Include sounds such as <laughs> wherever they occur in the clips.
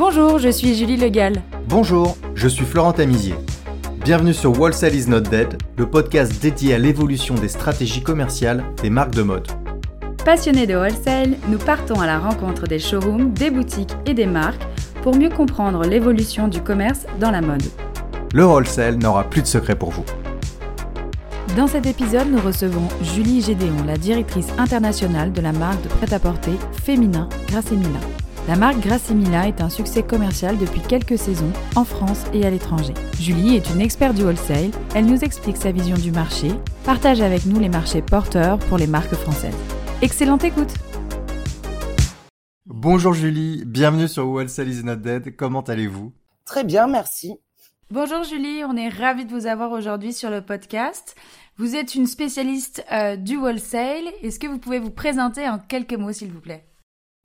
Bonjour, je suis Julie Legal. Bonjour, je suis Florent Tamizier. Bienvenue sur Wholesale is not dead, le podcast dédié à l'évolution des stratégies commerciales des marques de mode. Passionnés de wholesale, nous partons à la rencontre des showrooms, des boutiques et des marques pour mieux comprendre l'évolution du commerce dans la mode. Le wholesale n'aura plus de secret pour vous. Dans cet épisode, nous recevons Julie Gédéon, la directrice internationale de la marque de prêt-à-porter féminin Grassemila. La marque Grassemila est un succès commercial depuis quelques saisons en France et à l'étranger. Julie est une experte du wholesale, elle nous explique sa vision du marché, partage avec nous les marchés porteurs pour les marques françaises. Excellente écoute Bonjour Julie, bienvenue sur Wholesale is not dead, comment allez-vous? Très bien, merci. Bonjour Julie, on est ravis de vous avoir aujourd'hui sur le podcast. Vous êtes une spécialiste euh, du wholesale. Est-ce que vous pouvez vous présenter en quelques mots, s'il vous plaît?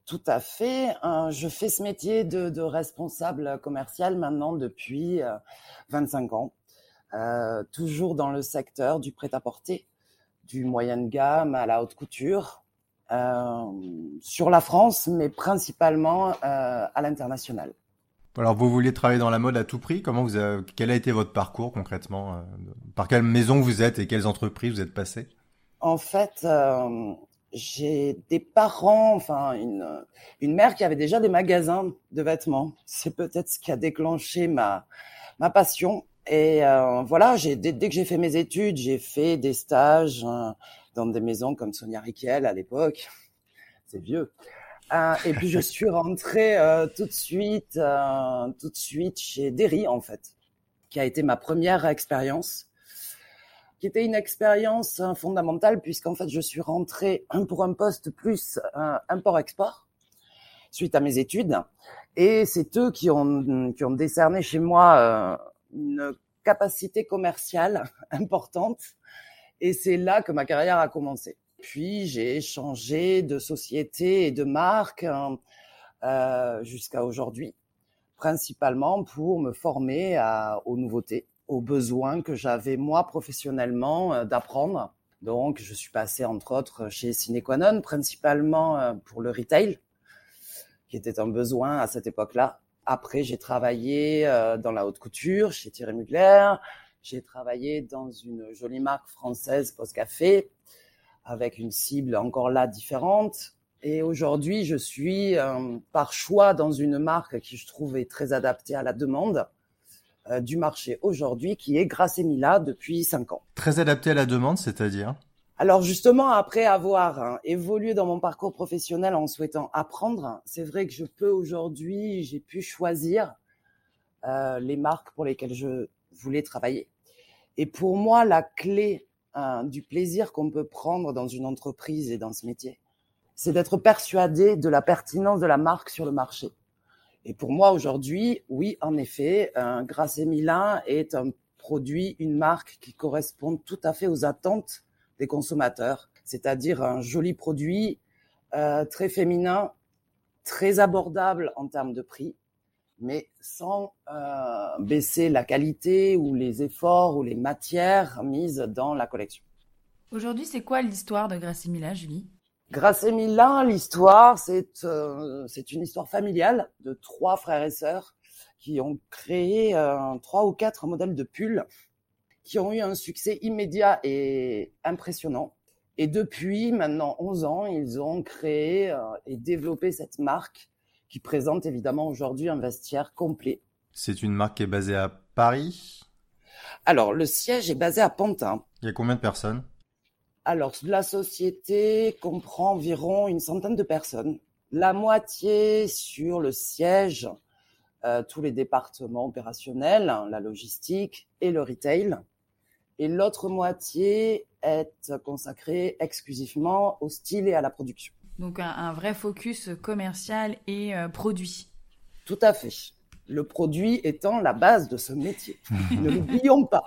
Tout à fait. Euh, je fais ce métier de, de, responsable commercial maintenant depuis euh, 25 ans, euh, toujours dans le secteur du prêt-à-porter, du moyenne gamme à la haute couture, euh, sur la France, mais principalement à l'international. Alors vous vouliez travailler dans la mode à tout prix. Comment vous avez, quel a été votre parcours concrètement euh, Par quelle maison vous êtes et quelles entreprises vous êtes passé En fait, euh, j'ai des parents, enfin une une mère qui avait déjà des magasins de vêtements. C'est peut-être ce qui a déclenché ma ma passion. Et euh, voilà, j'ai dès, dès, que j'ai fait mes études, j'ai fait des stages euh, dans des maisons comme Sonia Riquel à l'époque. C'est vieux. Euh, et puis je <laughs> suis rentrée euh, tout de suite, euh, tout de suite chez Derry en fait, qui a été ma première expérience, qui était une expérience hein, fondamentale puisqu'en fait je suis rentrée pour un poste plus import-export suite à mes études, et c'est eux qui ont qui ont décerné chez moi une capacité commerciale <laughs> importante, et c'est là que ma carrière a commencé. Puis j'ai changé de société et de marque euh, jusqu'à aujourd'hui, principalement pour me former à, aux nouveautés, aux besoins que j'avais moi professionnellement euh, d'apprendre. Donc je suis passé entre autres chez Cinequanon, principalement euh, pour le retail, qui était un besoin à cette époque-là. Après j'ai travaillé euh, dans la haute couture chez Thierry Mugler. J'ai travaillé dans une jolie marque française Post Café avec une cible encore là différente. Et aujourd'hui, je suis par choix dans une marque qui je trouve est très adaptée à la demande du marché aujourd'hui, qui est Grassemila depuis cinq ans. Très adaptée à la demande, c'est-à-dire? Alors justement, après avoir hein, évolué dans mon parcours professionnel en souhaitant apprendre, c'est vrai que je peux aujourd'hui, j'ai pu choisir euh, les marques pour lesquelles je voulais travailler. Et pour moi, la clé du plaisir qu'on peut prendre dans une entreprise et dans ce métier. C'est d'être persuadé de la pertinence de la marque sur le marché. Et pour moi aujourd'hui, oui, en effet, euh, Milan est un produit, une marque qui correspond tout à fait aux attentes des consommateurs, c'est-à-dire un joli produit euh, très féminin, très abordable en termes de prix, mais sans euh, baisser la qualité ou les efforts ou les matières mises dans la collection. Aujourd'hui, c'est quoi l'histoire de Grassemila, Julie? Grassemila, l'histoire, c'est euh, c'est une histoire familiale de trois frères et sœurs qui ont créé euh, trois ou quatre modèles de pulls qui ont eu un succès immédiat et impressionnant. Et depuis maintenant 11 ans, ils ont créé euh, et développé cette marque qui présente évidemment aujourd'hui un vestiaire complet. C'est une marque qui est basée à Paris? Alors, le siège est basé à Pantin. Il y a combien de personnes? Alors, la société comprend environ une centaine de personnes. La moitié sur le siège, euh, tous les départements opérationnels, hein, la logistique et le retail. Et l'autre moitié est consacrée exclusivement au style et à la production. Donc un, un vrai focus commercial et euh, produit. Tout à fait. Le produit étant la base de ce métier. <laughs> ne l'oublions pas.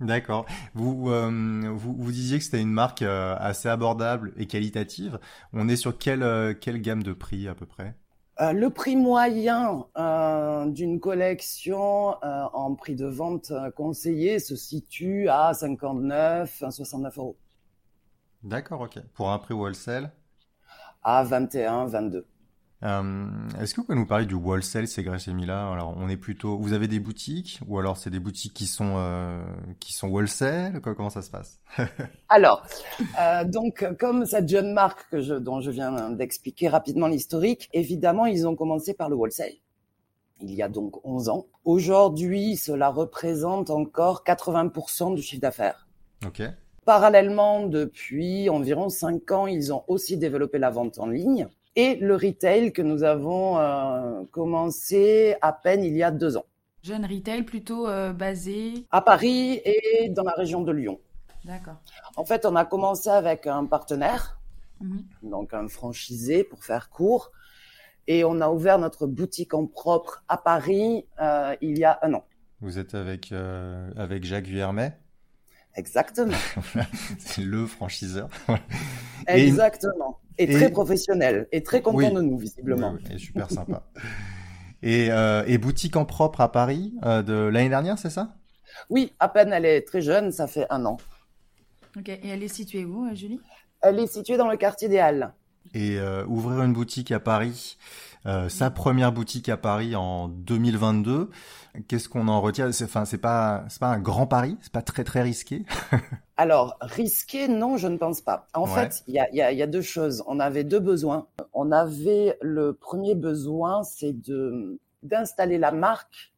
D'accord. Vous, euh, vous, vous disiez que c'était une marque euh, assez abordable et qualitative. On est sur quelle, euh, quelle gamme de prix à peu près? Le prix moyen d'une collection en prix de vente conseillé se situe à 59 à 69 euros. D'accord, ok. Pour un prix wholesale? À 21, 22. Euh, Est-ce que vous pouvez nous parler du wholesale, c'est Grace Mila Alors, on est plutôt, vous avez des boutiques ou alors c'est des boutiques qui sont euh, qui sont wholesale? Comment ça se passe? <laughs> Alors, euh, donc comme cette jeune marque que je, dont je viens d'expliquer rapidement l'historique, évidemment, ils ont commencé par le wholesale. Il y a donc 11 ans. Aujourd'hui, cela représente encore 80% du chiffre d'affaires. Ok. Parallèlement, depuis environ 5 ans, ils ont aussi développé la vente en ligne et le retail que nous avons euh, commencé à peine il y a deux ans. Jeune retail plutôt euh, basé À Paris et dans la région de Lyon. D'accord. En fait, on a commencé avec un partenaire, Mhm. donc un franchisé pour faire court, et on a ouvert notre boutique en propre à Paris euh, il y a un an. Vous êtes avec euh, avec Jacques Vuillermet, Exactement. <laughs> c'est le franchiseur. Exactement. Et, et- très professionnel et très content Oui. de nous, visiblement. Oui, oui, et super sympa. <laughs> et, euh, et boutique en propre à Paris euh, de l'année dernière, c'est ça? Oui, à peine elle est très jeune, ça fait un an. Ok. Et elle est située où, euh, Julie? Elle est située dans le quartier des Halles. Et euh, ouvrir une boutique à Paris, euh, sa première boutique à Paris en 2022. Qu'est-ce qu'on en retient C'est enfin c'est pas c'est pas un grand pari, c'est pas très très risqué? <laughs> Alors, risqué, non, je ne pense pas. En Ouais. fait, il y a, il y, a, y a deux choses. On avait deux besoins. On avait le premier besoin, c'est de d'installer la marque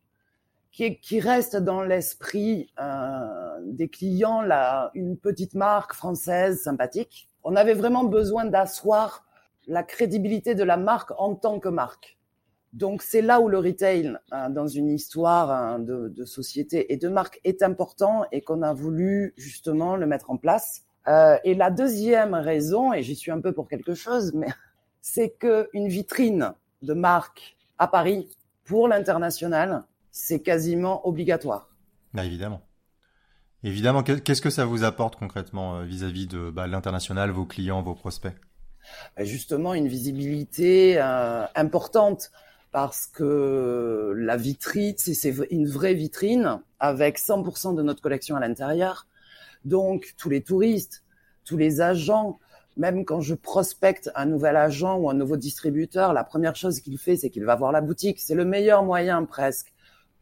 qui, qui reste dans l'esprit euh, des clients, là, une petite marque française sympathique. On avait vraiment besoin d'asseoir la crédibilité de la marque en tant que marque. Donc c'est là où le retail, euh, dans une histoire hein, de, de société et de marque, est important et qu'on a voulu justement le mettre en place. Euh, et la deuxième raison, et j'y suis un peu pour quelque chose, mais <laughs> c'est que une vitrine de marque à Paris pour l'international, c'est quasiment obligatoire. Bah évidemment. Évidemment, que- qu'est-ce que ça vous apporte concrètement euh, vis-à-vis de bah, l'international, vos clients, vos prospects? Euh, Justement, une visibilité euh, importante parce que la vitrine, c'est une vraie vitrine avec 100% de notre collection à l'intérieur. Donc, tous les touristes, tous les agents, même quand je prospecte un nouvel agent ou un nouveau distributeur, la première chose qu'il fait, c'est qu'il va voir la boutique. C'est le meilleur moyen presque,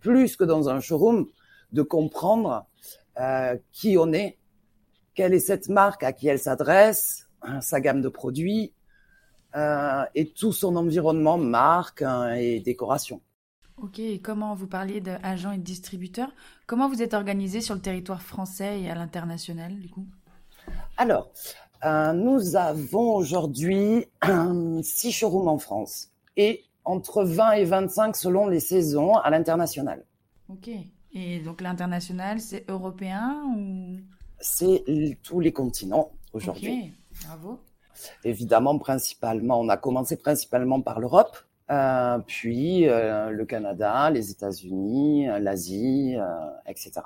plus que dans un showroom, de comprendre euh, qui on est, quelle est cette marque, à qui elle s'adresse, hein, sa gamme de produits euh, et tout son environnement, marque hein, et décoration. Ok. Et comment vous parliez d'agents et de distributeurs Comment vous êtes organisé sur le territoire français et à l'international, du coup? Alors, euh, nous avons aujourd'hui euh, six showrooms en France et entre 20 et 25 selon les saisons à l'international. Ok. Et donc l'international, c'est européen ou? C'est tous les continents aujourd'hui. Ok. Bravo. Évidemment, principalement, on a commencé principalement par l'Europe, euh, puis euh, le Canada, les États-Unis, euh, l'Asie, euh, etc.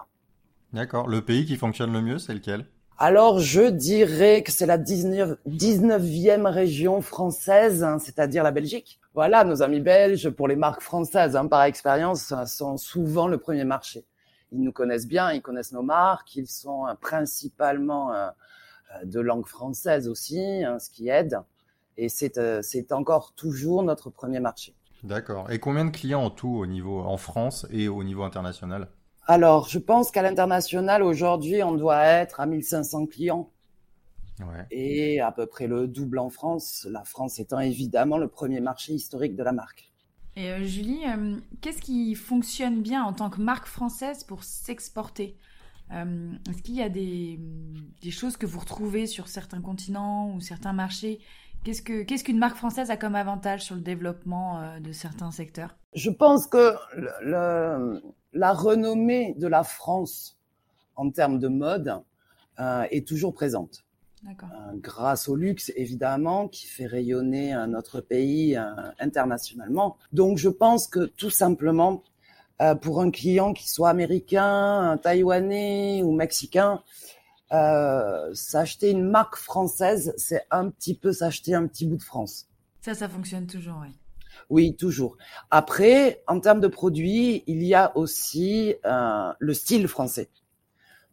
D'accord. Le pays qui fonctionne le mieux, c'est lequel? Alors, je dirais que c'est la 19, 19e région française, hein, c'est-à-dire la Belgique. Voilà, nos amis belges, pour les marques françaises, hein, par expérience, euh, sont souvent le premier marché. Ils nous connaissent bien, ils connaissent nos marques, ils sont euh, principalement euh, de langue française aussi, hein, ce qui aide. Et c'est c'est encore toujours notre premier marché. D'accord. Et combien de clients en tout au niveau en France et au niveau international? Alors, je pense qu'à l'international, aujourd'hui, on doit être à 1500 clients. Ouais. et à peu près le double en France, la France étant évidemment le premier marché historique de la marque. Et euh, Julie, euh, qu'est-ce qui fonctionne bien en tant que marque française pour s'exporter? Euh, Est-ce qu'il y a des, des choses que vous retrouvez sur certains continents ou certains marchés? Qu'est-ce que qu'est-ce qu'une marque française a comme avantage sur le développement euh, de certains secteurs? Je pense que le- le- la renommée de la France en termes de mode euh, est toujours présente. Euh, grâce au luxe, évidemment, qui fait rayonner euh, notre pays internationalement. Donc, je pense que tout simplement, pour un client qui soit américain, taïwanais ou mexicain, s'acheter une marque française, c'est un petit peu s'acheter un petit bout de France. Ça, ça fonctionne toujours, oui. Oui, toujours. Après, en termes de produits, il y a aussi euh, le style français.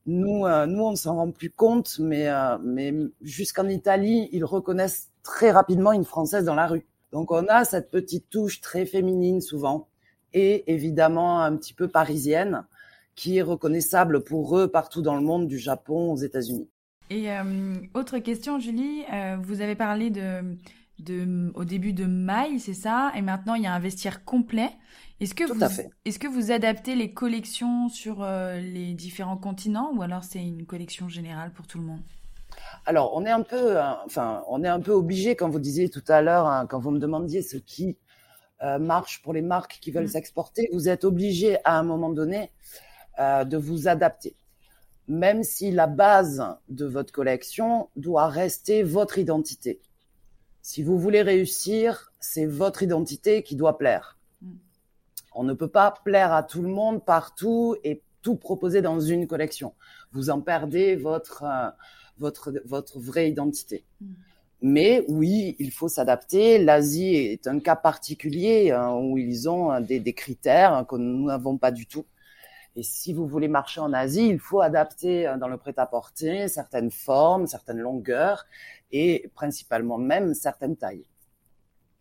Nous, euh, nous, on s'en rend plus compte, mais, euh, mais jusqu'en Italie, ils reconnaissent très rapidement une Française dans la rue. Donc on a cette petite touche très féminine souvent et évidemment un petit peu parisienne qui est reconnaissable pour eux partout dans le monde, du Japon aux États-Unis. Et euh, autre question, Julie, vous avez parlé de, de, au début de maille, c'est ça, et maintenant il y a un vestiaire complet. Est-ce que, vous, est-ce que vous adaptez les collections sur euh, les différents continents ou alors c'est une collection générale pour tout le monde? Alors, on est un peu, enfin, on est un peu obligé, quand vous disiez tout à l'heure, hein, quand vous me demandiez ce qui marche pour les marques qui veulent mmh. s'exporter, vous êtes obligé à un moment donné euh, de vous adapter. Même si la base de votre collection doit rester votre identité. Si vous voulez réussir, c'est votre identité qui doit plaire. Mm. On ne peut pas plaire à tout le monde partout et tout proposer dans une collection. Vous en perdez votre euh, votre votre vraie identité. Mm. Mais oui, il faut s'adapter. L'Asie est un cas particulier hein, où ils ont des, des critères que nous n'avons pas du tout. Et si vous voulez marcher en Asie, il faut adapter euh, dans le prêt-à-porter certaines formes, certaines longueurs et principalement même certaines tailles.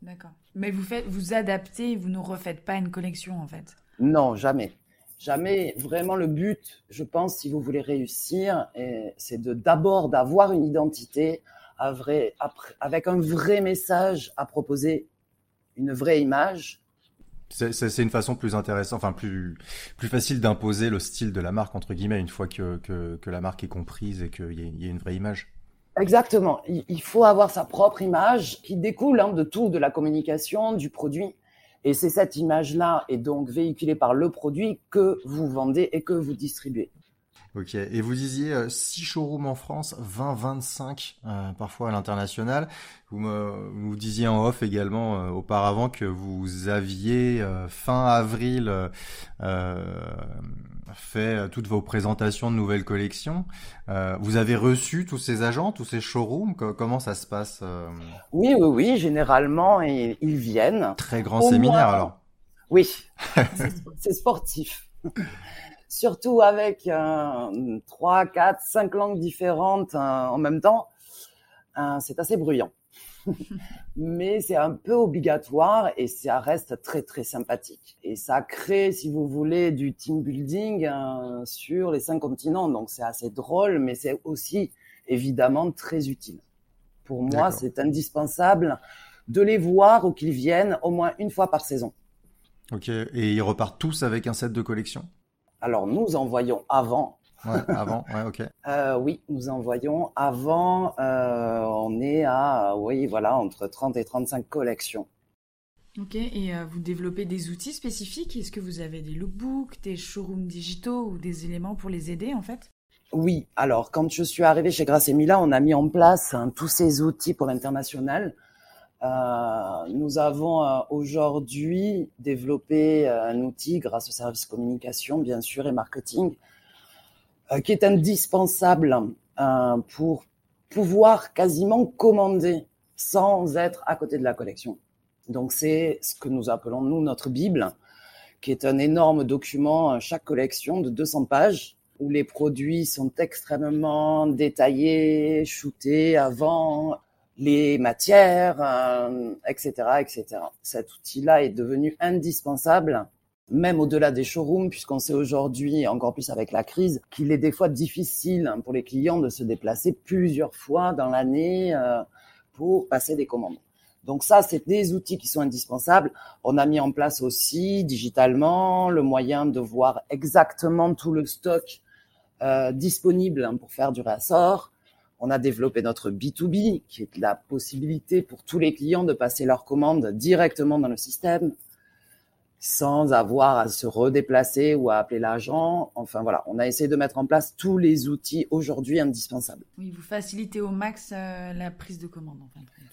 D'accord. Mais vous faites, vous adaptez, vous ne refaites pas une collection en fait? Non, jamais. Jamais. Vraiment, le but, je pense, si vous voulez réussir, c'est de d'abord d'avoir une identité avec un vrai message à proposer, une vraie image, c'est une façon plus intéressante, enfin plus plus facile d'imposer le style de la marque entre guillemets une fois que que, la marque est comprise et qu'il y, y, a une vraie image. Exactement. Il faut avoir sa propre image qui découle hein, de tout, de la communication, du produit. Et c'est cette image-là, et donc véhiculée par le produit, que vous vendez et que vous distribuez. Ok. Et vous disiez 6 euh, showrooms en France, 20, 25 euh, parfois à l'international. Vous me vous disiez en off également euh, auparavant que vous aviez fin avril fait toutes vos présentations de nouvelles collections. vous avez reçu tous ces agents, tous ces showrooms? Comment ça se passe Oui, oui, oui. Généralement, ils, viennent. Très grand séminaire alors. Oui, <laughs> c'est sportif surtout avec euh, trois, quatre, cinq langues différentes euh, en même temps, euh, c'est assez bruyant. <laughs> Mais c'est un peu obligatoire et ça reste très très sympathique. Et ça crée, si vous voulez, du team building sur les cinq continents. Donc c'est assez drôle, mais c'est aussi évidemment très utile. Pour moi, c'est indispensable de les voir ou qu'ils viennent au moins une fois par saison. Ok, et ils repartent tous avec un set de collection alors, nous envoyons avant. Ouais, avant, ouais, ok. <laughs> euh, oui, nous envoyons avant. Euh, on est à, oui, voilà, entre 30 et 35 collections. Ok, et euh, vous développez des outils spécifiques? Est-ce que vous avez des lookbooks, des showrooms digitaux ou des éléments pour les aider en fait? Oui, alors quand je suis arrivée chez Grasse Mila, on a mis en place hein, tous ces outils pour l'international. Euh, nous avons euh, aujourd'hui développé euh, un outil grâce au service communication, bien sûr, et marketing, qui est indispensable pour pouvoir quasiment commander sans être à côté de la collection. Donc c'est ce que nous appelons nous notre Bible, qui est un énorme document, chaque collection de 200 pages, où les produits sont extrêmement détaillés, shootés avant, les matières, etc., euh, etc. Cet outil-là est devenu indispensable, même au-delà des showrooms, puisqu'on sait aujourd'hui, encore plus avec la crise, qu'il est des fois difficile pour les clients de se déplacer plusieurs fois dans l'année euh, pour passer des commandes. Donc ça, c'est des outils qui sont indispensables. On a mis en place aussi digitalement le moyen de voir exactement tout le stock euh, disponible pour faire du réassort on a développé notre B2B, qui est la possibilité pour tous les clients de passer leurs commandes directement dans le système, sans avoir à se redéplacer ou à appeler l'agent. Enfin voilà, on a essayé de mettre en place tous les outils aujourd'hui indispensables. Oui, vous facilitez au max euh, la prise de commande. En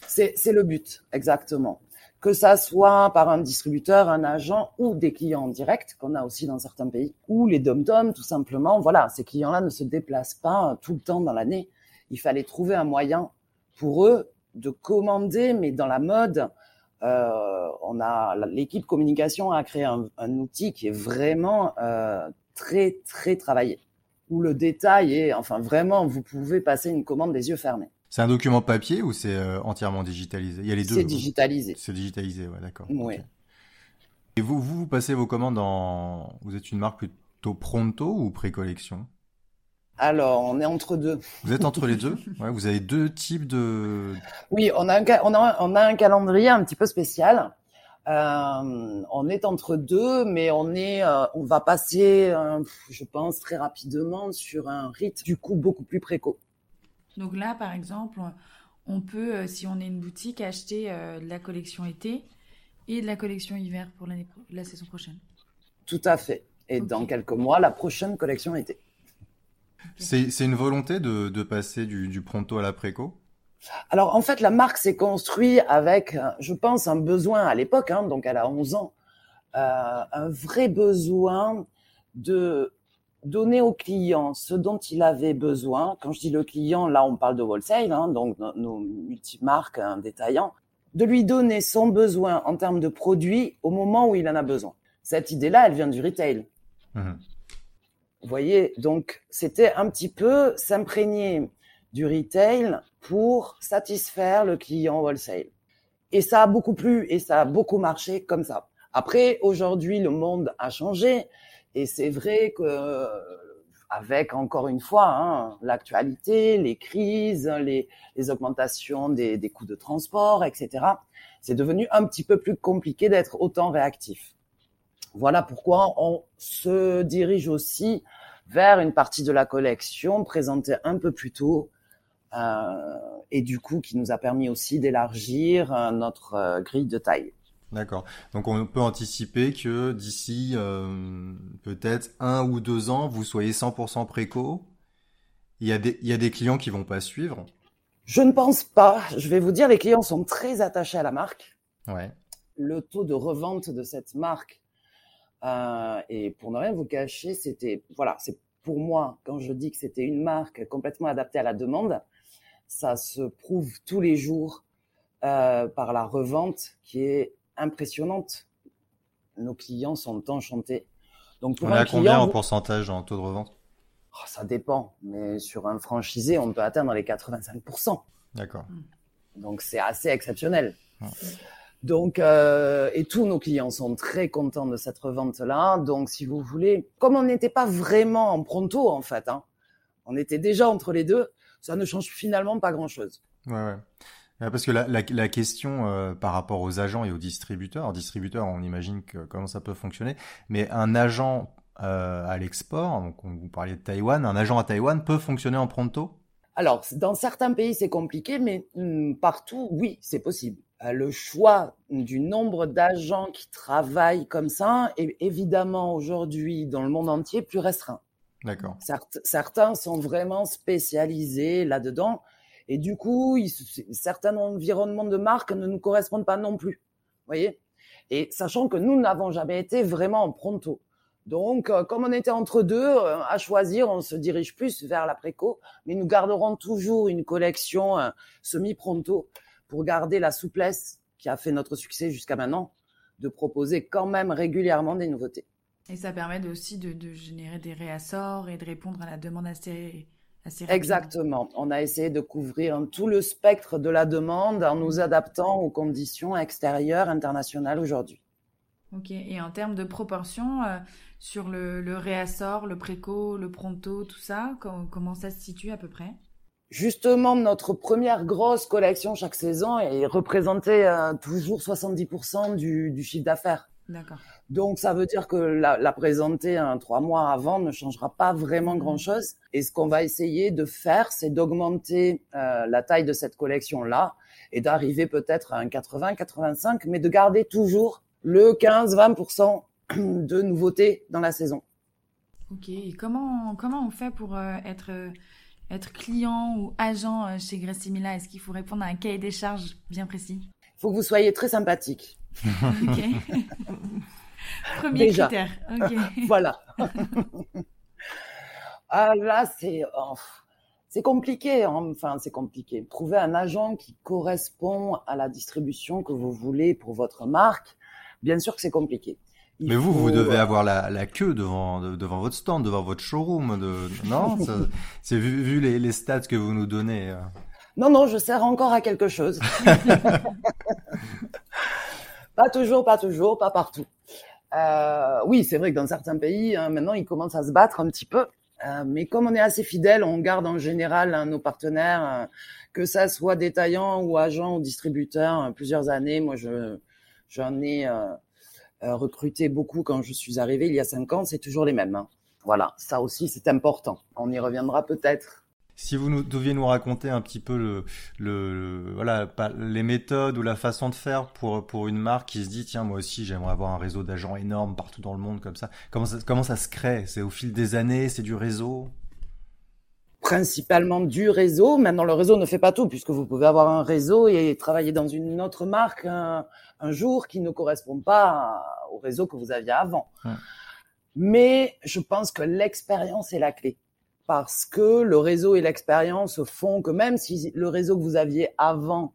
C'est le but, exactement. Que ça soit par un distributeur, un agent ou des clients en direct, qu'on a aussi dans certains pays, ou les dom-toms, tout simplement. Voilà, ces clients-là ne se déplacent pas tout le temps dans l'année il fallait trouver un moyen pour eux de commander, mais dans la mode. Euh, on a l'équipe communication a créé un, outil qui est vraiment euh, très très travaillé, où le détail est, enfin vraiment, vous pouvez passer une commande des yeux fermés. C'est un document papier ou c'est entièrement digitalisé? Il y a les deux. C'est digitalisé. C'est digitalisé, ouais, d'accord. Oui. Et vous, vous, vous passez vos commandes en... Vous êtes une marque plutôt pronto ou pré-collection? Alors, on est entre deux. Vous êtes entre les deux? Ouais, Vous avez deux types de... Oui, on a un, on a, on a un calendrier un petit peu spécial. Euh, on est entre deux, mais on est, euh, on va passer, euh, je pense très rapidement sur un rythme du coup beaucoup plus préco. Donc là, par exemple, on peut, si on est une boutique, acheter la collection été et de la collection hiver pour l'année, la saison prochaine. Tout à fait. Et dans quelques mois, la prochaine collection été. C'est une volonté de, de passer du, du, pronto à la préco? Alors en fait, la marque s'est construite avec, je pense, un besoin à l'époque, hein, donc elle a 11 ans, euh, un vrai besoin de donner au client ce dont il avait besoin. Quand je dis le client, là on parle de wholesale, hein, donc nos multimarques hein, détaillants, de lui donner son besoin en termes de produits au moment où il en a besoin. Cette idée-là, elle vient du retail. Mmh. Vous voyez, donc c'était un petit peu s'imprégner du retail pour satisfaire le client wholesale. Et ça a beaucoup plu et ça a beaucoup marché comme ça. Après, aujourd'hui, le monde a changé et c'est vrai que avec encore une fois hein, l'actualité, les crises, les, les augmentations des, des coûts de transport, etc. C'est devenu un petit peu plus compliqué d'être autant réactif. Voilà pourquoi on se dirige aussi vers une partie de la collection présentée un peu plus tôt euh, et du coup qui nous a permis aussi d'élargir euh, notre euh, grille de taille. D'accord. Donc on peut anticiper que d'ici peut-être un ou deux ans, vous soyez 100% préco. Il y, a des, il y a des clients qui vont pas suivre. Je ne pense pas. Je vais vous dire, les clients sont très attachés à la marque. Ouais. Le taux de revente de cette marque, euh, et pour ne rien vous cacher, c'était voilà, c'est pour moi quand je dis que c'était une marque complètement adaptée à la demande, ça se prouve tous les jours euh, par la revente qui est impressionnante. Nos clients sont enchantés. Donc pour on est à combien en pourcentage en taux de revente? Oh, Ça dépend, mais sur un franchisé, on peut atteindre les 85%. D'accord. Donc c'est assez exceptionnel. Donc, euh, et tous nos clients sont très contents de cette revente-là. Donc, si vous voulez, comme on n'était pas vraiment en pronto en fait, hein, on était déjà entre les deux, ça ne change finalement pas grand-chose. Ouais, ouais. Parce que la, la, la question euh, par rapport aux agents et aux distributeurs, distributeurs, on imagine que comment ça peut fonctionner, mais un agent euh, à l'export, donc on vous parliez de Taïwan, un agent à Taïwan peut fonctionner en pronto? Alors, dans certains pays c'est compliqué, mais hum, partout, oui, c'est possible. Euh, le choix du nombre d'agents qui travaillent comme ça est évidemment aujourd'hui dans le monde entier plus restreint. D'accord. certains sont vraiment spécialisés là-dedans. Et du coup, certains environnements de marque ne nous correspondent pas non plus. voyez? Et sachant que nous n'avons jamais été vraiment en pronto. Donc, euh, comme on était entre deux, euh, à choisir, on se dirige plus vers la préco, mais nous garderons toujours une collection semi-pronto pour garder la souplesse qui a fait notre succès jusqu'à maintenant, de proposer quand même régulièrement des nouveautés. Et ça permet aussi de, de générer des réassorts et de répondre à la demande assez Exactement. On a essayé de couvrir tout le spectre de la demande en nous adaptant aux conditions extérieures internationales aujourd'hui. Ok. Et en termes de proportion, euh, sur le, le, réassort, le préco, le pronto, tout ça, comment ça se situe à peu près? Justement, notre première grosse collection chaque saison est représentée euh, toujours 70% du, du chiffre d'affaires. D'accord. Donc ça veut dire que la, la présenter trois mois avant ne changera pas vraiment mmh. grand-chose. Et ce qu'on va essayer de faire, c'est d'augmenter euh, la taille de cette collection-là et d'arriver peut-être à un 80-85, mais de garder toujours le 15-20% <clears throat> de nouveautés dans la saison. Ok. Et comment comment on fait pour euh, être être client ou agent euh, chez Gressimila Est-ce qu'il faut répondre à un cahier des charges bien précis? Il faut que vous soyez très sympathique. <laughs> ok. <laughs> Premier critère. <laughs> voilà. ah là, c'est oh, c'est compliqué. Hein. Enfin, c'est compliqué. Trouver un agent qui correspond à la distribution que vous voulez pour votre marque, bien sûr que c'est compliqué. Mais vous, vous devez avoir la, la queue devant devant votre stand, devant votre showroom. De... Non, c'est vu, vu les, les, stats que vous nous donnez. Euh. Non, non, je sers encore à quelque chose. <laughs> pas toujours, pas toujours, pas partout. Euh, oui, c'est vrai que dans certains pays, hein, maintenant, ils commencent à se battre un petit peu. Euh, mais comme on est assez fidèle, on garde en général hein, nos partenaires, euh, que ça soit détaillant ou agent ou distributeur, hein, plusieurs années. Moi, je j'en ai recruté beaucoup quand je suis arrivée il y a cinq ans. C'est toujours les mêmes. Voilà, ça aussi, c'est important. On y reviendra peut-être. Si vous nous, deviez nous raconter un petit peu le, le, voilà, les méthodes ou la façon de faire pour, pour une marque qui se dit, tiens, moi aussi, j'aimerais avoir un réseau d'agents énorme partout dans le monde comme ça. Comment ça, comment ça se crée? C'est au fil des années, c'est du réseau? Principalement du réseau. Maintenant, le réseau ne fait pas tout puisque vous pouvez avoir un réseau et travailler dans une autre marque un, jour qui ne correspond pas au réseau que vous aviez avant. Mais je pense que l'expérience est la clé parce que le réseau et l'expérience font que même si le réseau que vous aviez avant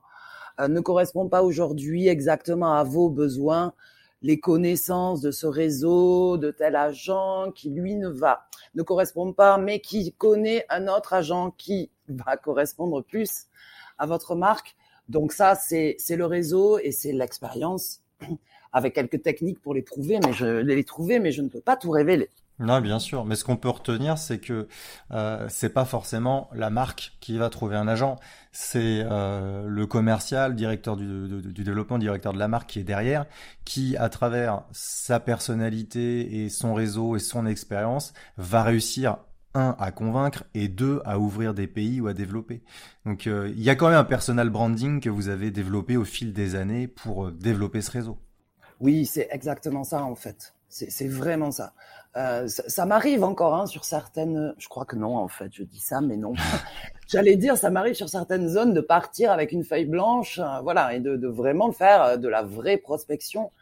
euh, ne correspond pas aujourd'hui exactement à vos besoins, les connaissances de ce réseau, de tel agent qui lui ne va, ne correspond pas, mais qui connaît un autre agent qui va correspondre plus à votre marque. Donc ça, c'est le réseau et c'est l'expérience avec quelques techniques pour les trouver, mais je les trouver, mais je ne peux pas tout révéler. Non, bien sûr. Mais ce qu'on peut retenir, c'est que euh, c'est pas forcément la marque qui va trouver un agent. C'est euh, le commercial, directeur du, du, développement, directeur de la marque qui est derrière, qui, à travers sa personnalité et son réseau et son expérience, va réussir un à convaincre et deux à ouvrir des pays ou à développer. Donc euh, il y a quand même un personal branding que vous avez développé au fil des années pour euh, développer ce réseau. Oui, c'est exactement ça en fait. C'est vraiment ça. Euh, ça, m'arrive encore hein, sur certaines. Je crois que non, en fait, je dis ça, mais non. <laughs> <laughs> J'allais dire, ça m'arrive sur certaines zones de partir avec une feuille blanche, euh, voilà, et de, de, vraiment faire euh, de la vraie prospection.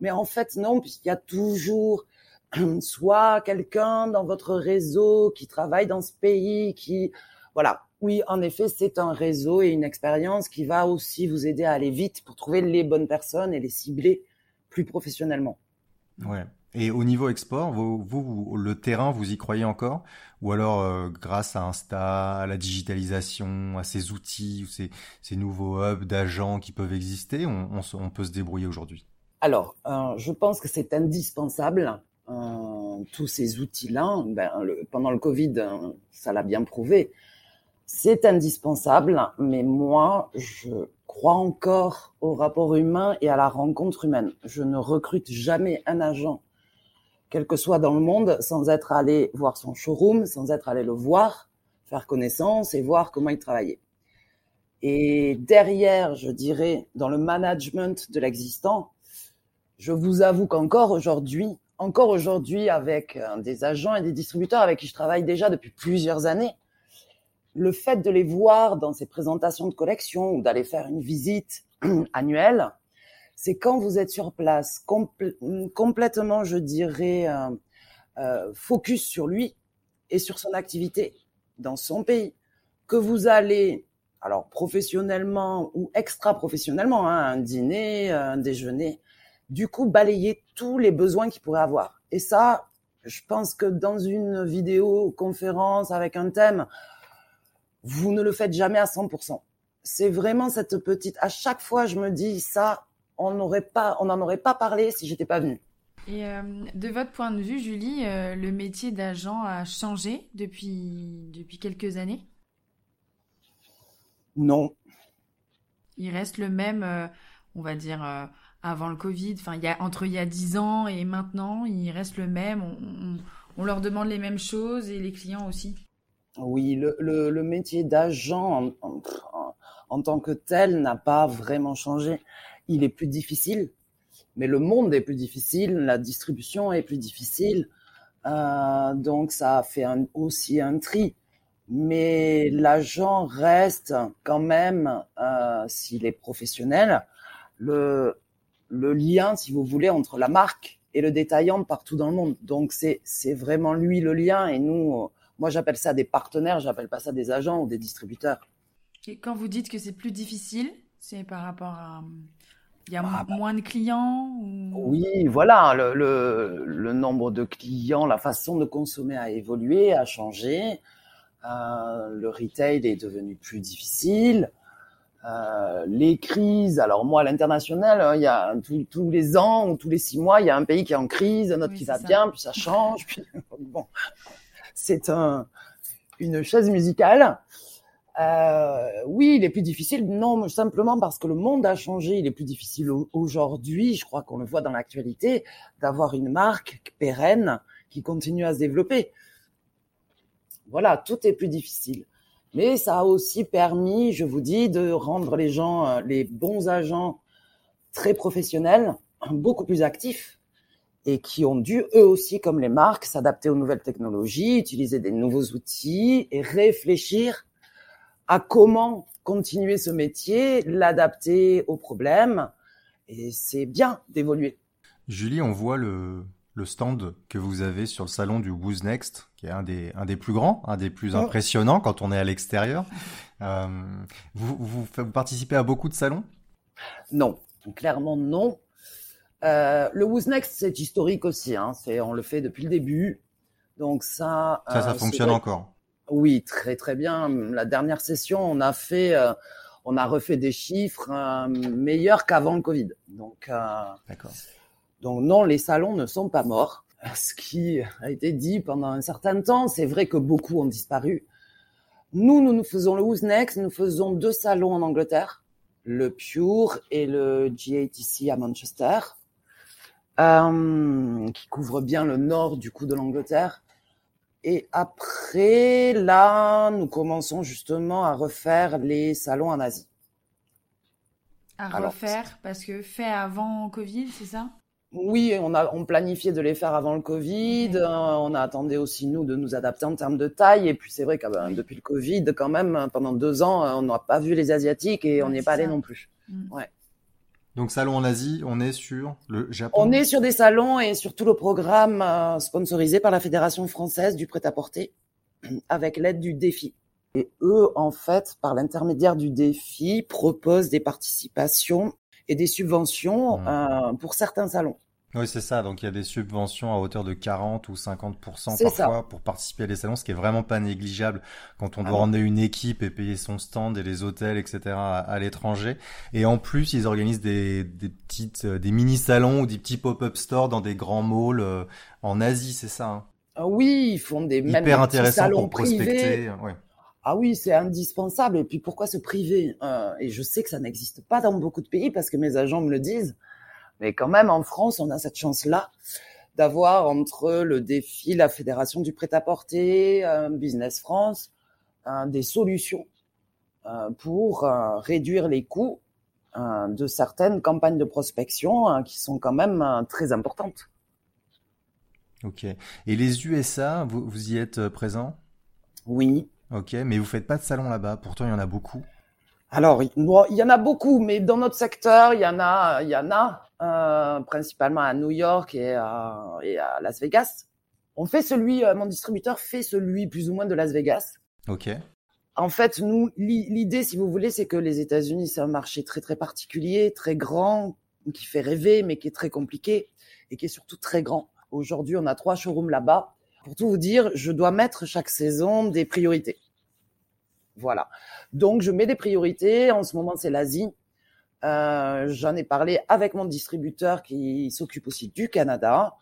Mais en fait, non, puisqu'il y a toujours <clears throat> soit quelqu'un dans votre réseau qui travaille dans ce pays, qui, voilà. Oui, en effet, c'est un réseau et une expérience qui va aussi vous aider à aller vite pour trouver les bonnes personnes et les cibler plus professionnellement. Ouais. Et au niveau export, vous, le terrain, vous y croyez encore? Ou alors, euh, grâce à Insta, à la digitalisation, à ces outils, ces, nouveaux hubs d'agents qui peuvent exister, on, on, peut se débrouiller aujourd'hui? Alors, euh, je pense que c'est indispensable. Euh, tous ces outils-là, ben, pendant le Covid, ça l'a bien prouvé. C'est indispensable, mais moi, je crois encore au rapport humain et à la rencontre humaine. Je ne recrute jamais un agent quel que soit dans le monde, sans être allé voir son showroom, sans être allé le voir, faire connaissance et voir comment il travaillait. Et derrière, je dirais, dans le management de l'existant, je vous avoue qu'encore aujourd'hui, encore aujourd'hui, avec euh, des agents et des distributeurs avec qui je travaille déjà depuis plusieurs années, le fait de les voir dans ces présentations de collection ou d'aller faire une visite <clears throat> annuelle, c'est quand vous êtes sur place, complètement, je dirais, euh, euh, focus sur lui et sur son activité dans son pays, que vous allez, alors professionnellement ou extra-professionnellement, hein, un dîner, un déjeuner, du coup balayer tous les besoins qu'il pourrait avoir. Et ça, je pense que dans une vidéo conférence avec un thème, vous ne le faites jamais à 100%. C'est vraiment cette petite. À chaque fois, je me dis ça on n'aurait pas, on n'en aurait pas parlé si j'étais pas venue. Et euh, de votre point de vue, Julie, euh, le métier d'agent a changé depuis, depuis quelques années? Non. Il reste le même, euh, on va dire, avant le Covid, enfin, il y a, entre il y a 10 ans et maintenant, il reste le même. On, leur demande les mêmes choses et les clients aussi? Oui, le, métier d'agent en, tant que tel n'a pas vraiment changé il est plus difficile, mais le monde est plus difficile, la distribution est plus difficile, euh, donc ça fait aussi un tri. Mais l'agent reste quand même, euh, s'il est professionnel, le, lien, si vous voulez, entre la marque et le détaillant partout dans le monde. Donc c'est c'est vraiment lui le lien et nous, moi j'appelle ça des partenaires, j'appelle pas ça des agents ou des distributeurs. Et quand vous dites que c'est plus difficile, c'est par rapport à il y a ah, bah. moins de clients Oui, voilà, le, le, nombre de clients, la façon de consommer a évolué, a changé. Euh, le retail est devenu plus difficile. Euh, les crises, alors moi à l'international, hein, il y a tous les ans ou tous les six mois, il y a un pays qui est en crise, un autre qui va bien, puis ça change. <laughs> Puis, bon, c'est un, une chaise musicale. Euh, oui, il est plus difficile. Non, simplement parce que le monde a changé. Il est plus difficile aujourd'hui, je crois qu'on le voit dans l'actualité, d'avoir une marque pérenne qui continue à se développer. Voilà, tout est plus difficile. Mais ça a aussi permis, je vous dis, de rendre les gens, euh, les bons agents très professionnels, beaucoup plus actifs et qui ont dû, eux aussi, comme les marques, s'adapter aux nouvelles technologies, utiliser des nouveaux outils et réfléchir à comment continuer ce métier, l'adapter aux problèmes. Et c'est bien d'évoluer. Julie, on voit le, le stand que vous avez sur le salon du Who's Next, qui est un des, un des plus grands, un des plus impressionnants quand on est à l'extérieur. Euh, vous, vous, vous, participez à beaucoup de salons? Non, clairement non. Euh, le Who's Next, c'est historique aussi. Hein. C'est, on le fait depuis le début. Donc ça. Ça, ça euh, fonctionne encore. Oui, très très bien. La dernière session, on a fait, euh, on a refait des chiffres euh, meilleurs qu'avant le Covid. Donc, euh, d'accord. Donc non, les salons ne sont pas morts. <laughs> Ce qui a été dit pendant un certain temps, c'est vrai que beaucoup ont disparu. Nous, nous, nous faisons le Who's Next, nous faisons deux salons en Angleterre, le Pure et le GATC à Manchester, euh, qui couvrent bien le nord du coup de l'Angleterre. Et après, là, nous commençons justement à refaire les salons en Asie. À refaire parce que fait avant Covid, c'est ça? Oui, on a on planifiait de les faire avant le Covid. Euh, on a attendu aussi nous de nous adapter en termes de taille. Et puis c'est vrai que ben, depuis le Covid, quand même, pendant deux ans, on n'a pas vu les asiatiques et on n'y est pas allé non plus. Mm. Ouais. Donc salon en Asie, on est sur le Japon. On est sur des salons et sur tout le programme euh, sponsorisé par la Fédération française du prêt-à-porter <clears throat> avec l'aide du défi. Et eux, en fait, par l'intermédiaire du défi, proposent des participations et des subventions mmh. euh, pour certains salons. Oui, c'est ça. Donc il y a des subventions à hauteur de 40 ou 50% parfois pour participer à des salons, ce qui est vraiment pas négligeable quand on ah doit emmener une équipe et payer son stand et les hôtels, etc. à, l'étranger. Et en plus, ils organisent des, des petites, euh, des mini salons ou des petits pop-up stores dans des grands malls euh, en Asie, c'est ça. Hein ah oui, ils font des hyper même intéressant pour prospecter. Ouais. Ah oui, c'est indispensable. Et puis pourquoi se priver euh, Et je sais que ça n'existe pas dans beaucoup de pays parce que mes agents me le disent. Mais quand même, en France, on a cette chance-là d'avoir entre le défi, la Fédération du prêt-à-porter, euh, Business France, euh, des solutions euh, pour réduire les coûts de certaines campagnes de prospection qui sont quand même très importantes. Ok. Et les USA, vous, vous y êtes présent Oui. Ok, mais vous faites pas de salon là-bas. Pourtant, il y en a beaucoup. Alors, il y en a beaucoup, mais dans notre secteur, il y en a, il y en a euh, principalement à New York et à, et à, Las Vegas. On fait celui, euh, mon distributeur fait celui plus ou moins de Las Vegas. Ok. En fait, nous, l'idée, si vous voulez, c'est que les États-Unis, c'est un marché très très particulier, très grand, qui fait rêver, mais qui est très compliqué et qui est surtout très grand. Aujourd'hui, on a trois showrooms là-bas. Pour tout vous dire, je dois mettre chaque saison des priorités. Voilà. Donc, je mets des priorités. En ce moment, c'est l'Asie. Euh, J'en ai parlé avec mon distributeur qui s'occupe aussi du Canada.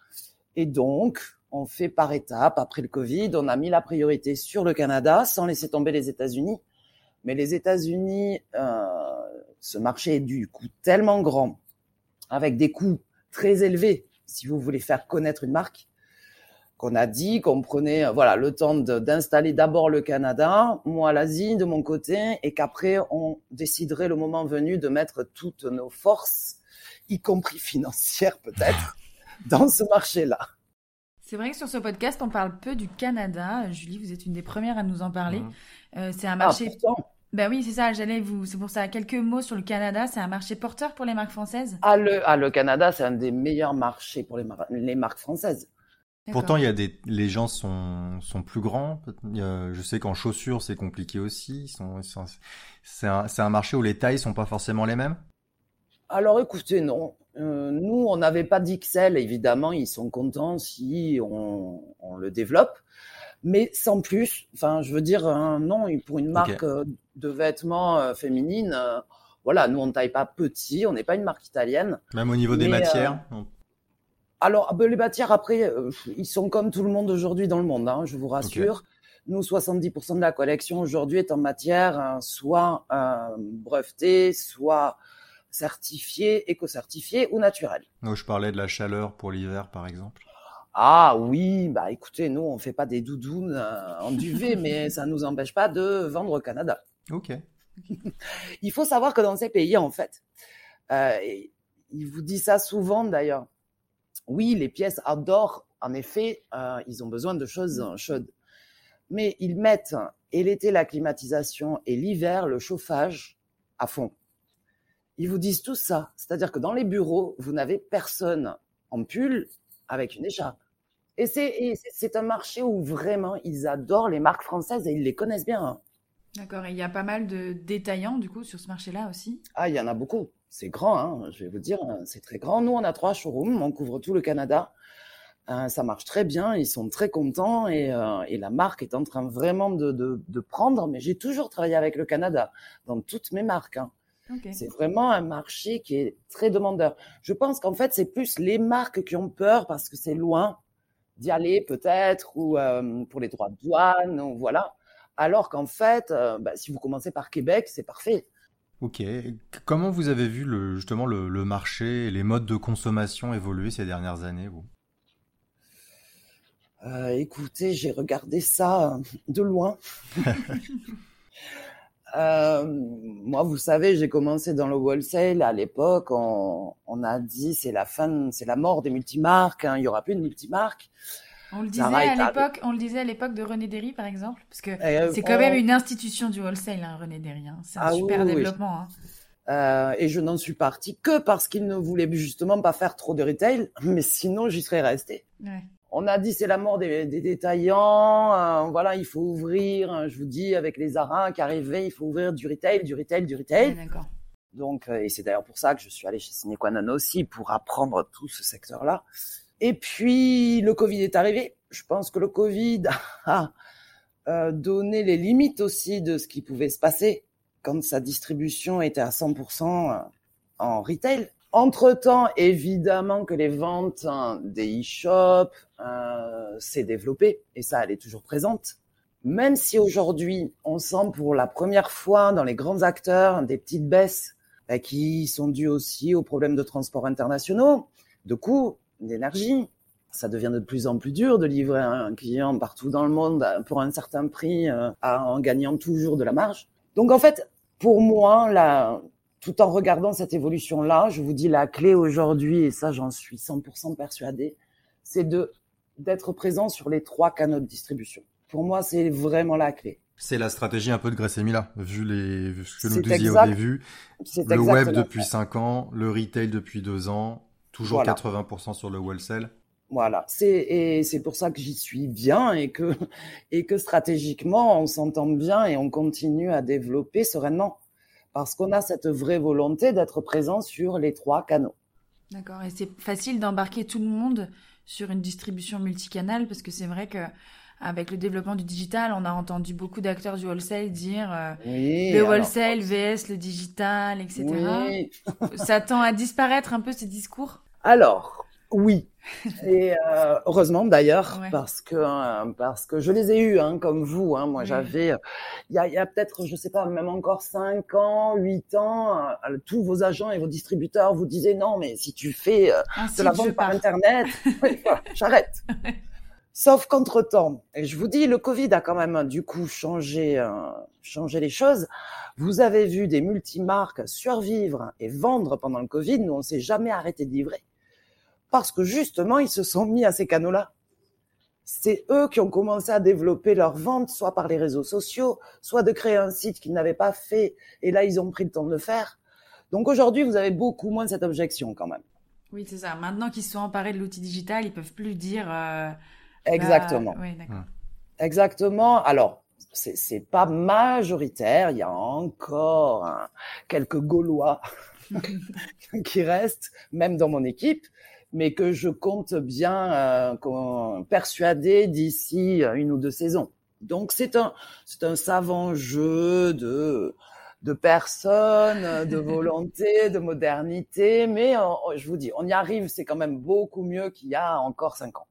Et donc, on fait par étapes. Après le Covid, on a mis la priorité sur le Canada sans laisser tomber les États-Unis. Mais les États-Unis, euh, ce marché est du coup tellement grand, avec des coûts très élevés, si vous voulez faire connaître une marque, qu'on a dit qu'on prenait voilà le temps d'installer d'abord le Canada, moi l'Asie de mon côté, et qu'après on déciderait le moment venu de mettre toutes nos forces, y compris financières peut-être, <laughs> dans ce marché-là. C'est vrai que sur ce podcast, on parle peu du Canada. Julie, vous êtes une des premières à nous en parler. Mmh. Euh, c'est un ah, marché. ben oui, c'est ça. J'allais vous. C'est pour ça quelques mots sur le Canada. C'est un marché porteur pour les marques françaises? Ah le, ah, le Canada, c'est un des meilleurs marchés pour les, les marques françaises. Pourtant, il y a des, les gens sont, sont plus grands. je sais qu'en chaussures, c'est compliqué aussi. Sont, c'est un, un, marché où les tailles sont pas forcément les mêmes. Alors, écoutez, non. Euh, nous, on n'avait pas d'XL. Évidemment, ils sont contents si on, on, le développe. mais sans plus. Enfin, je veux dire, non, pour une marque de vêtements féminines, voilà, nous on ne taille pas petit, on n'est pas une marque italienne. Même au niveau des matières. Alors, ah ben, les matières, après, ils sont comme tout le monde aujourd'hui dans le monde, hein, je vous rassure. Nous, 70% de la collection aujourd'hui est en matière hein, soit euh, brevetée, soit certifiée, éco-certifiée ou naturelle. je parlais de la chaleur pour l'hiver, par exemple. Ah oui, bah écoutez, nous, on fait pas des doudounes euh, en duvet, <laughs> mais ça nous empêche pas de vendre au Canada. Ok. Il faut savoir que dans ces pays, en fait, euh, il vous dit ça souvent d'ailleurs. Oui, les pièces outdoor, en effet, euh, ils ont besoin de choses chaudes mais ils mettent et l'été la climatisation et l'hiver le chauffage à fond. Ils vous disent tout ça, c'est-à-dire que dans les bureaux, vous n'avez personne en pull avec une écharpe. Et c'est un marché où vraiment ils adorent les marques françaises et ils les connaissent bien. Hein. D'accord, et il y a pas mal de détaillants du coup sur ce marché-là aussi? Ah, il y en a beaucoup. C'est grand, hein, je vais vous dire, c'est très grand. Nous, on a trois showrooms, on couvre tout le Canada. Euh, ça marche très bien, ils sont très contents et, euh, et la marque est en train vraiment de, de, de prendre. Mais j'ai toujours travaillé avec le Canada dans toutes mes marques. Hein. C'est vraiment un marché qui est très demandeur. Je pense qu'en fait, c'est plus les marques qui ont peur parce que c'est loin d'y aller peut-être ou euh, pour les droits de douane ou voilà. Alors qu'en fait, bah, si vous commencez par Québec, c'est parfait. Ok. Comment vous avez vu le, justement le, le marché et les modes de consommation évoluer ces dernières années, vous? Euh, écoutez, j'ai regardé ça de loin. <laughs> euh, moi, vous savez, j'ai commencé dans le wholesale à l'époque. On, on, a dit c'est la fin, c'est la mort des multimarques. Hein, il y aura plus de multimarques. On le disait à l'époque, on le disait à l'époque de René Derry, par exemple, parce que euh, c'est quand même une institution du wholesale, hein, René Derry. Hein. C'est un ah super développement. Hein. Euh, et je n'en suis partie que parce qu'il ne voulait justement pas faire trop de retail, mais sinon j'y serais restée. Ouais on a dit c'est la mort des, détaillants. Euh, voilà, il faut ouvrir. Je vous dis avec les arins qui arrivaient, il faut ouvrir du retail, du retail, du retail. d'accord. Donc, et c'est d'ailleurs pour ça que je suis allée chez Sinequanon aussi pour apprendre tout ce secteur-là. Et puis le Covid est arrivé. Je pense que le Covid <laughs> a euh, donné les limites aussi de ce qui pouvait se passer quand sa distribution était à 100% en retail. Entre-temps, évidemment que les ventes hein, des e-shops euh, s'est développée et ça, elle est toujours présente. Même si aujourd'hui, on sent pour la première fois dans les grands acteurs des petites baisses bah, qui sont dues aussi aux problèmes de transport internationaux, de coûts, d'énergie. Ça devient de plus en plus dur de livrer un client partout dans le monde pour un certain prix euh, en gagnant toujours de la marge. Donc en fait, pour moi, tout en regardant cette évolution-là, je vous dis la clé aujourd'hui, et ça j'en suis 100% persuadée, c'est de d'être présent sur les trois canaux de distribution. Pour moi, c'est vraiment la clé. C'est la stratégie un peu de Grace Mila, vu les ce que nous disiez au début. Le web depuis 5 ans, le retail depuis 2 ans, toujours 80% sur le wholesale. Voilà, c'est et c'est pour ça que j'y suis bien et que et que stratégiquement on s'entend bien et on continue à développer sereinement parce qu'on a cette vraie volonté d'être présent sur les trois canaux. D'accord, et c'est facile d'embarquer tout le monde sur une distribution multicanale parce que c'est vrai que avec le développement du digital, on a entendu beaucoup d'acteurs du wholesale dire euh, le wholesale vs le digital, etc. Oui. Ça tend à disparaître un peu ces discours? Alors, oui, <laughs> et euh, heureusement d'ailleurs, parce que euh, parce que je les ai eus, hein, comme vous. Hein, moi, j'avais, il y a, peut-être, je sais pas, même encore cinq ans, huit ans, euh, tous vos agents et vos distributeurs vous disaient non, mais si tu fais de la vente par internet, <laughs> j'arrête. Sauf qu'entre temps, et je vous dis, le Covid a quand même du coup changé changé les choses. Vous avez vu des multimarques survivre et vendre pendant le Covid. Nous, on s'est jamais arrêté de livrer parce que justement, ils se sont mis à ces canaux-là. C'est eux qui ont commencé à développer leur vente, soit par les réseaux sociaux, soit de créer un site qu'ils n'avaient pas fait, et là, ils ont pris le temps de le faire. Donc aujourd'hui, vous avez beaucoup moins cette objection quand même. Oui, c'est ça. Maintenant qu'ils sont emparés de l'outil digital, ils peuvent plus dire. Euh, Exactement. Oui, d'accord. Exactement. Alors, c'est pas majoritaire. Il y a encore hein, quelques Gaulois <laughs> qui restent, même dans mon équipe, mais que je compte bien euh, persuader d'ici une ou deux saisons. Donc c'est un c'est un savant jeu de de personnes, de <laughs> volonté, de modernité, mais je vous dis, on y arrive, c'est quand même beaucoup mieux qu'il y a encore cinq ans.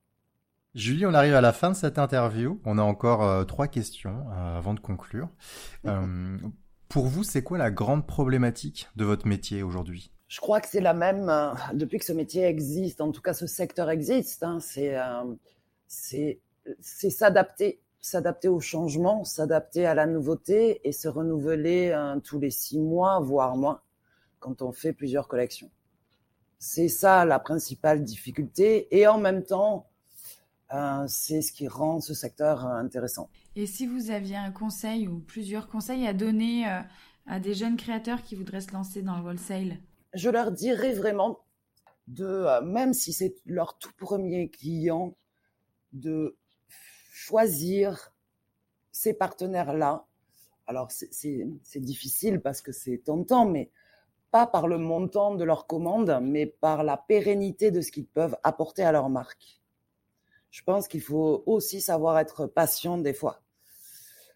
Julie, on arrive à la fin de cette interview. On a encore euh, trois questions euh, avant de conclure. Euh, pour vous, c'est quoi la grande problématique de votre métier aujourd'hui? Je crois que c'est la même depuis que ce métier existe. En tout cas, ce secteur existe. Hein, c'est c'est s'adapter, s'adapter au changement, s'adapter à la nouveauté et se renouveler tous les six mois, voire moins, quand on fait plusieurs collections. C'est ça la principale difficulté. Et en même temps, euh, c'est ce qui rend ce secteur euh, intéressant. Et si vous aviez un conseil ou plusieurs conseils à donner euh, à des jeunes créateurs qui voudraient se lancer dans le wholesale? Je leur dirais vraiment de, même si c'est leur tout premier client, de choisir ces partenaires-là. Alors c'est difficile parce que c'est tentant, mais pas par le montant de leur commande, mais par la pérennité de ce qu'ils peuvent apporter à leur marque je pense qu'il faut aussi savoir être patient des fois.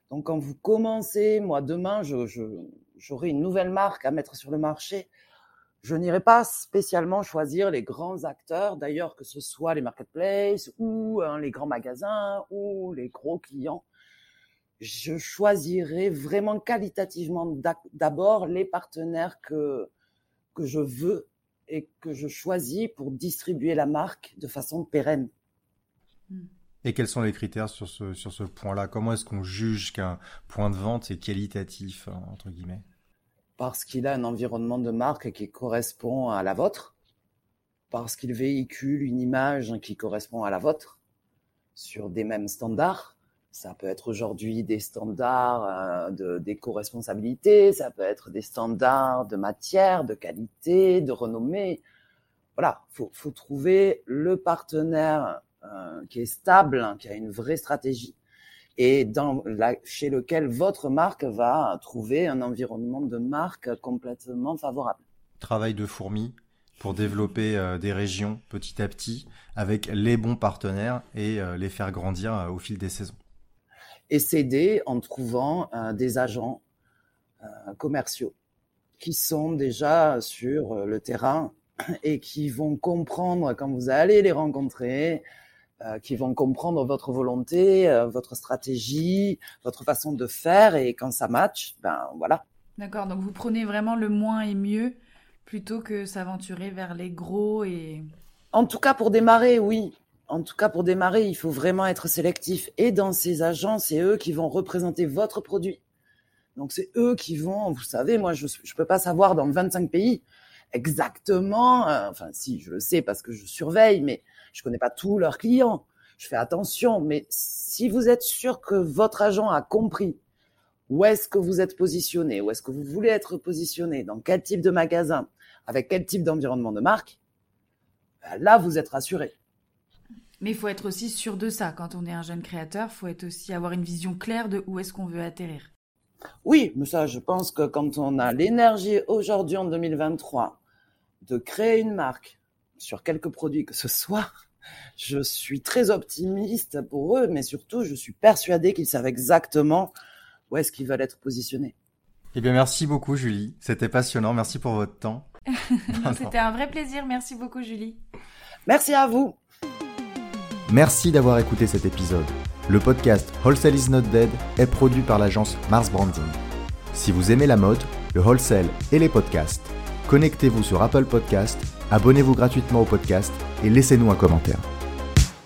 Donc quand vous commencez, moi demain, j'aurai une nouvelle marque à mettre sur le marché. Je n'irai pas spécialement choisir les grands acteurs, d'ailleurs que ce soit les marketplaces ou hein, les grands magasins ou les gros clients. Je choisirai vraiment qualitativement d'abord les partenaires que, que je veux et que je choisis pour distribuer la marque de façon pérenne. Et quels sont les critères sur ce, sur ce point-là? Comment est-ce qu'on juge qu'un point de vente est qualitatif, hein, entre guillemets? Parce qu'il a un environnement de marque qui correspond à la vôtre, parce qu'il véhicule une image qui correspond à la vôtre, sur des mêmes standards. Ça peut être aujourd'hui des standards euh, d'éco-responsabilité, ça peut être des standards de matière, de qualité, de renommée. Voilà, faut, faut trouver le partenaire euh, qui est stable, qui a une vraie stratégie et dans la, chez lequel votre marque va trouver un environnement de marque complètement favorable. Travail de fourmi pour développer euh, des régions petit à petit avec les bons partenaires et euh, les faire grandir au fil des saisons. Et s'aider en trouvant des agents commerciaux qui sont déjà sur le terrain et qui vont comprendre quand vous allez les rencontrer euh, qui vont comprendre votre volonté, euh, votre stratégie, votre façon de faire et quand ça match, ben voilà. D'accord, donc vous prenez vraiment le moins et mieux plutôt que s'aventurer vers les gros et... En tout cas pour démarrer, oui. En tout cas pour démarrer, il faut vraiment être sélectif. Et dans ces agents, c'est eux qui vont représenter votre produit. Donc c'est eux qui vont, vous savez, moi je ne peux pas savoir dans 25 pays exactement, euh, enfin si je le sais parce que je surveille, mais je connais pas tous leurs clients. Je fais attention, mais si vous êtes sûr que votre agent a compris où est-ce que vous êtes positionné, où est-ce que vous voulez être positionné, dans quel type de magasin, avec quel type d'environnement de marque, ben là, vous êtes rassuré. Mais il faut être aussi sûr de ça. Quand on est un jeune créateur, il faut être aussi avoir une vision claire de où est-ce qu'on veut atterrir. Oui, mais ça, je pense que quand on a l'énergie aujourd'hui en 2023 de créer une marque sur quelques produits que ce soit, je suis très optimiste pour eux, mais surtout, je suis persuadé qu'ils savent exactement où est-ce qu'ils veulent être positionnés. Eh bien, merci beaucoup, Julie. C'était passionnant. Merci pour votre temps. <laughs> C'était un vrai plaisir. Merci beaucoup, Julie. Merci à vous. Merci d'avoir écouté cet épisode. Le podcast Wholesale is not dead est produit par l'agence Mars Branding. Si vous aimez la mode, le wholesale et les podcasts, connectez-vous sur Apple Podcast, abonnez-vous gratuitement au podcast et laissez-nous un commentaire.